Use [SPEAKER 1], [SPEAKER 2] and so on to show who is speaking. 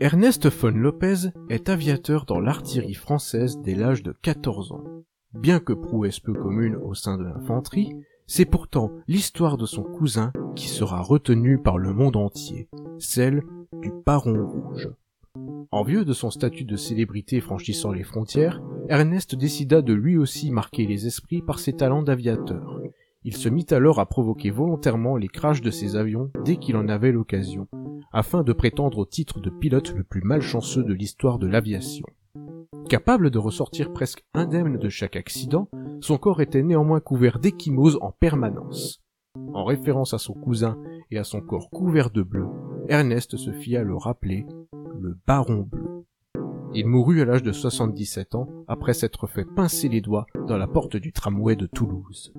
[SPEAKER 1] Ernest von Lopez est aviateur dans l'artillerie française dès l'âge de 14 ans. Bien que prouesse peu commune au sein de l'infanterie, c'est pourtant l'histoire de son cousin qui sera retenue par le monde entier, celle du Baron Rouge. Envieux de son statut de célébrité franchissant les frontières, Ernest décida de lui aussi marquer les esprits par ses talents d'aviateur. Il se mit alors à provoquer volontairement les crashs de ses avions dès qu'il en avait l'occasion, afin de prétendre au titre de pilote le plus malchanceux de l'histoire de l'aviation. Capable de ressortir presque indemne de chaque accident, son corps était néanmoins couvert d'échymoses en permanence. En référence à son cousin et à son corps couvert de bleu, Ernest se fit le rappeler le Baron Bleu. Il mourut à l'âge de 77 ans après s'être fait pincer les doigts dans la porte du tramway de Toulouse.